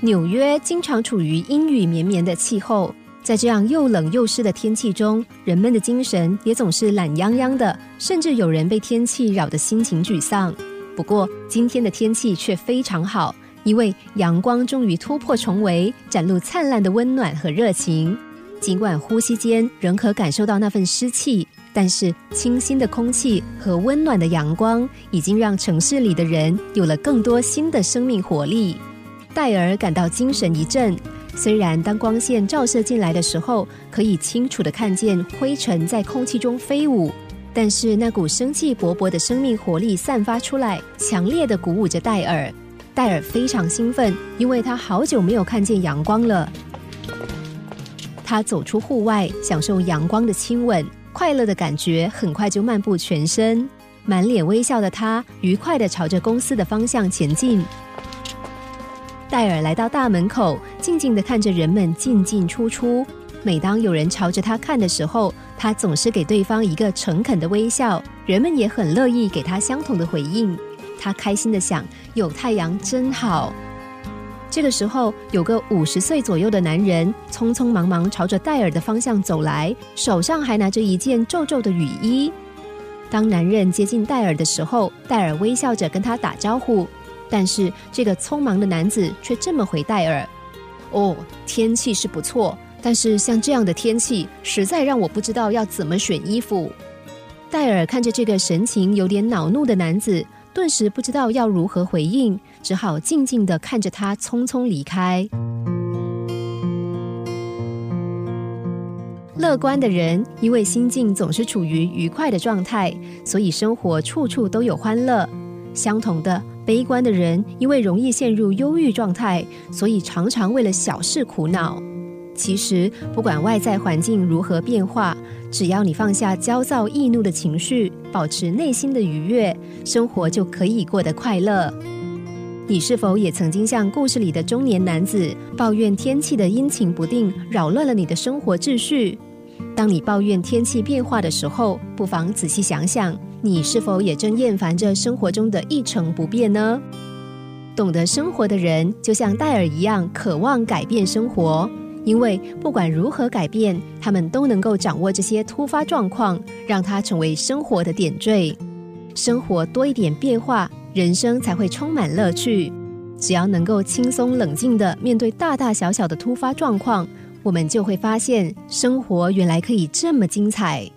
纽约经常处于阴雨绵绵的气候，在这样又冷又湿的天气中，人们的精神也总是懒洋洋的，甚至有人被天气扰得心情沮丧。不过，今天的天气却非常好，因为阳光终于突破重围，展露灿烂的温暖和热情。尽管呼吸间仍可感受到那份湿气，但是清新的空气和温暖的阳光已经让城市里的人有了更多新的生命活力。戴尔感到精神一振，虽然当光线照射进来的时候，可以清楚的看见灰尘在空气中飞舞。但是那股生气勃勃的生命活力散发出来，强烈的鼓舞着戴尔。戴尔非常兴奋，因为他好久没有看见阳光了。他走出户外，享受阳光的亲吻，快乐的感觉很快就漫步全身。满脸微笑的他，愉快的朝着公司的方向前进。戴尔来到大门口，静静的看着人们进进出出。每当有人朝着他看的时候，他总是给对方一个诚恳的微笑，人们也很乐意给他相同的回应。他开心的想：有太阳真好。这个时候，有个五十岁左右的男人匆匆忙忙朝着戴尔的方向走来，手上还拿着一件皱皱的雨衣。当男人接近戴尔的时候，戴尔微笑着跟他打招呼，但是这个匆忙的男子却这么回戴尔：“哦，天气是不错。”但是像这样的天气，实在让我不知道要怎么选衣服。戴尔看着这个神情有点恼怒的男子，顿时不知道要如何回应，只好静静的看着他匆匆离开。乐观的人，因为心境总是处于愉快的状态，所以生活处处都有欢乐。相同的，悲观的人，因为容易陷入忧郁状态，所以常常为了小事苦恼。其实，不管外在环境如何变化，只要你放下焦躁易怒的情绪，保持内心的愉悦，生活就可以过得快乐。你是否也曾经像故事里的中年男子，抱怨天气的阴晴不定，扰乱了你的生活秩序？当你抱怨天气变化的时候，不妨仔细想想，你是否也正厌烦着生活中的一成不变呢？懂得生活的人，就像戴尔一样，渴望改变生活。因为不管如何改变，他们都能够掌握这些突发状况，让它成为生活的点缀。生活多一点变化，人生才会充满乐趣。只要能够轻松冷静的面对大大小小的突发状况，我们就会发现生活原来可以这么精彩。